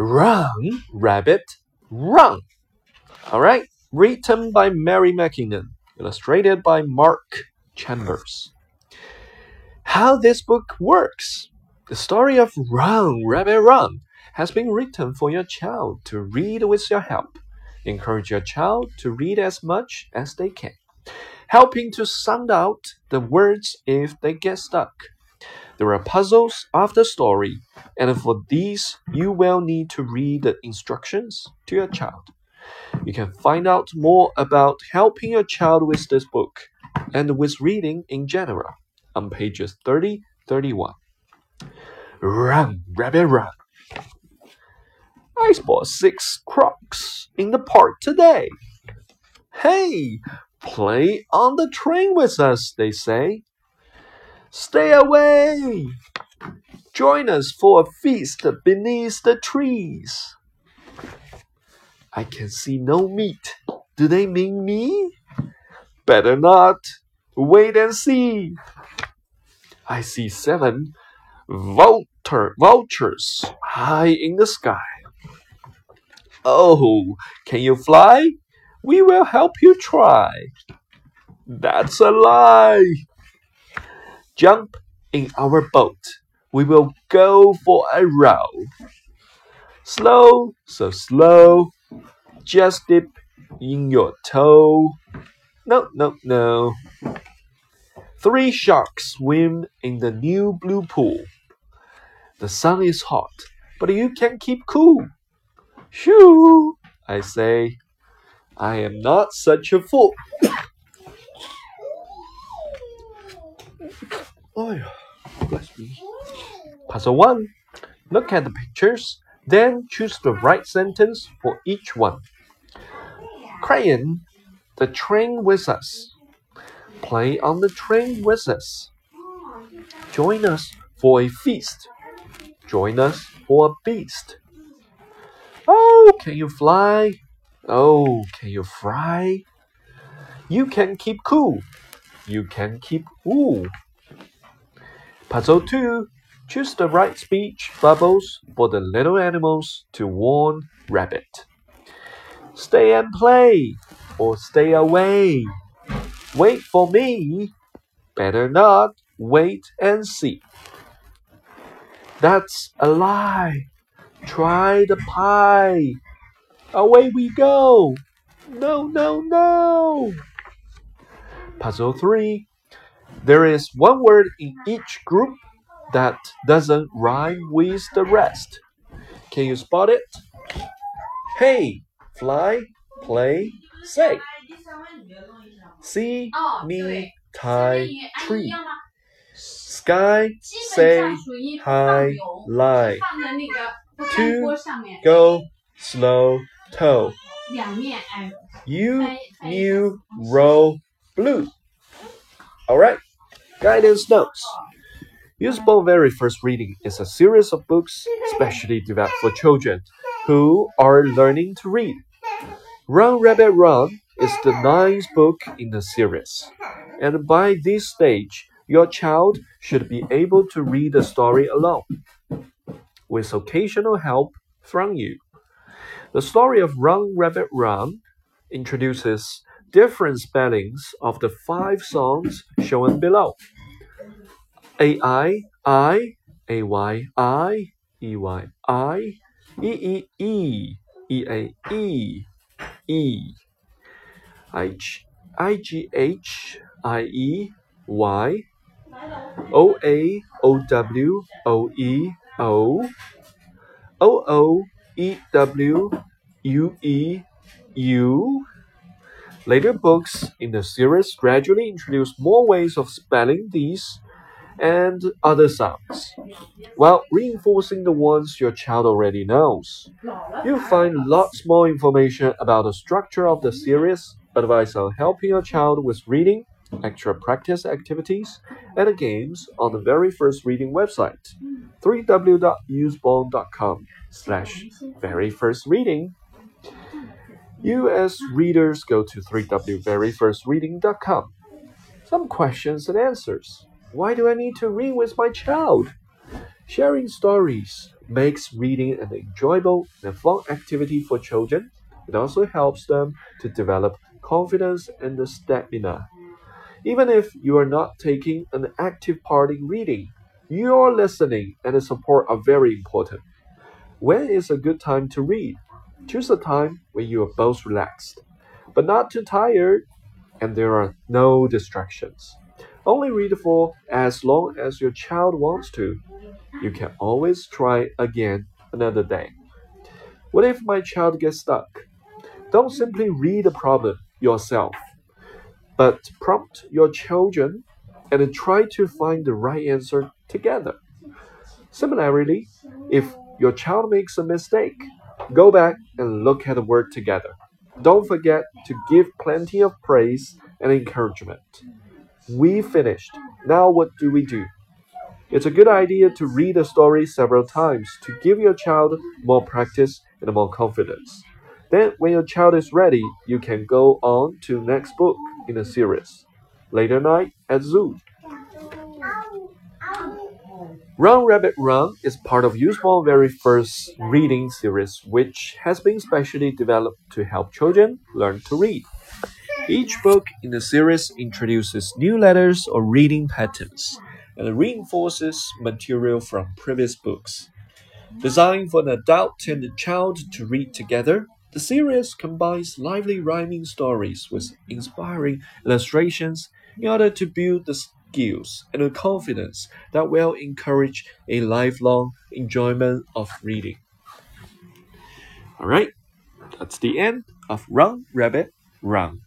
Run, Rabbit, Run. All right, written by Mary Mackinnon, illustrated by Mark Chambers. How this book works. The story of Run, Rabbit, Run has been written for your child to read with your help. Encourage your child to read as much as they can, helping to sound out the words if they get stuck. There are puzzles the story, and for these, you will need to read the instructions to your child. You can find out more about helping your child with this book and with reading in general on pages 30 31. Run, rabbit, run. I spot six crocs in the park today. Hey, play on the train with us, they say. Stay away! Join us for a feast beneath the trees. I can see no meat. Do they mean me? Better not. Wait and see. I see seven vulture, vultures high in the sky. Oh, can you fly? We will help you try. That's a lie. Jump in our boat. We will go for a row. Slow, so slow. Just dip in your toe. No, no, no. Three sharks swim in the new blue pool. The sun is hot, but you can keep cool. Shoo! I say, I am not such a fool. Oh, bless me. Puzzle 1. Look at the pictures, then choose the right sentence for each one. Crayon, the train with us. Play on the train with us. Join us for a feast. Join us for a beast. Oh, can you fly? Oh, can you fry? You can keep cool. You can keep cool. Puzzle 2. Choose the right speech bubbles for the little animals to warn Rabbit. Stay and play or stay away. Wait for me. Better not. Wait and see. That's a lie. Try the pie. Away we go. No, no, no. Puzzle 3. There is one word in each group that doesn't rhyme with the rest. Can you spot it? Hey, fly, play, say. See, me, tie, tree. Sky, say, high, lie. Two, go, slow, toe. You, new, row, blue. Alright, guidance notes. Usborne Very First Reading is a series of books specially developed for children who are learning to read. Run Rabbit Run is the ninth book in the series, and by this stage, your child should be able to read the story alone, with occasional help from you. The story of Run Rabbit Run introduces different spellings of the five songs shown below. A I I A Y I E Y I E E E E A E E. G I G H I E Y. O A O W O E O. O O E W U E U Later books in the series gradually introduce more ways of spelling these and other sounds, while reinforcing the ones your child already knows. You'll find lots more information about the structure of the series, advice on helping your child with reading, extra practice activities, and games on the very first reading website, www.usborne.com slash very first reading. As readers go to www.veryfirstreading.com. Some questions and answers. Why do I need to read with my child? Sharing stories, makes reading an enjoyable and fun activity for children. It also helps them to develop confidence and stamina. Even if you are not taking an active part in reading, your listening and support are very important. When is a good time to read? Choose a time when you are both relaxed, but not too tired, and there are no distractions. Only read for as long as your child wants to. You can always try again another day. What if my child gets stuck? Don't simply read the problem yourself, but prompt your children and try to find the right answer together. Similarly, if your child makes a mistake, go back and look at the word together. Don't forget to give plenty of praise and encouragement. We finished. Now what do we do? It's a good idea to read a story several times to give your child more practice and more confidence. Then, when your child is ready, you can go on to next book in the series. Later night at zoo. Run Rabbit Run is part of Usborne very first reading series, which has been specially developed to help children learn to read. Each book in the series introduces new letters or reading patterns and reinforces material from previous books. Designed for an adult and a child to read together, the series combines lively rhyming stories with inspiring illustrations in order to build the skills and a confidence that will encourage a lifelong enjoyment of reading. All right, that's the end of Run Rabbit Run.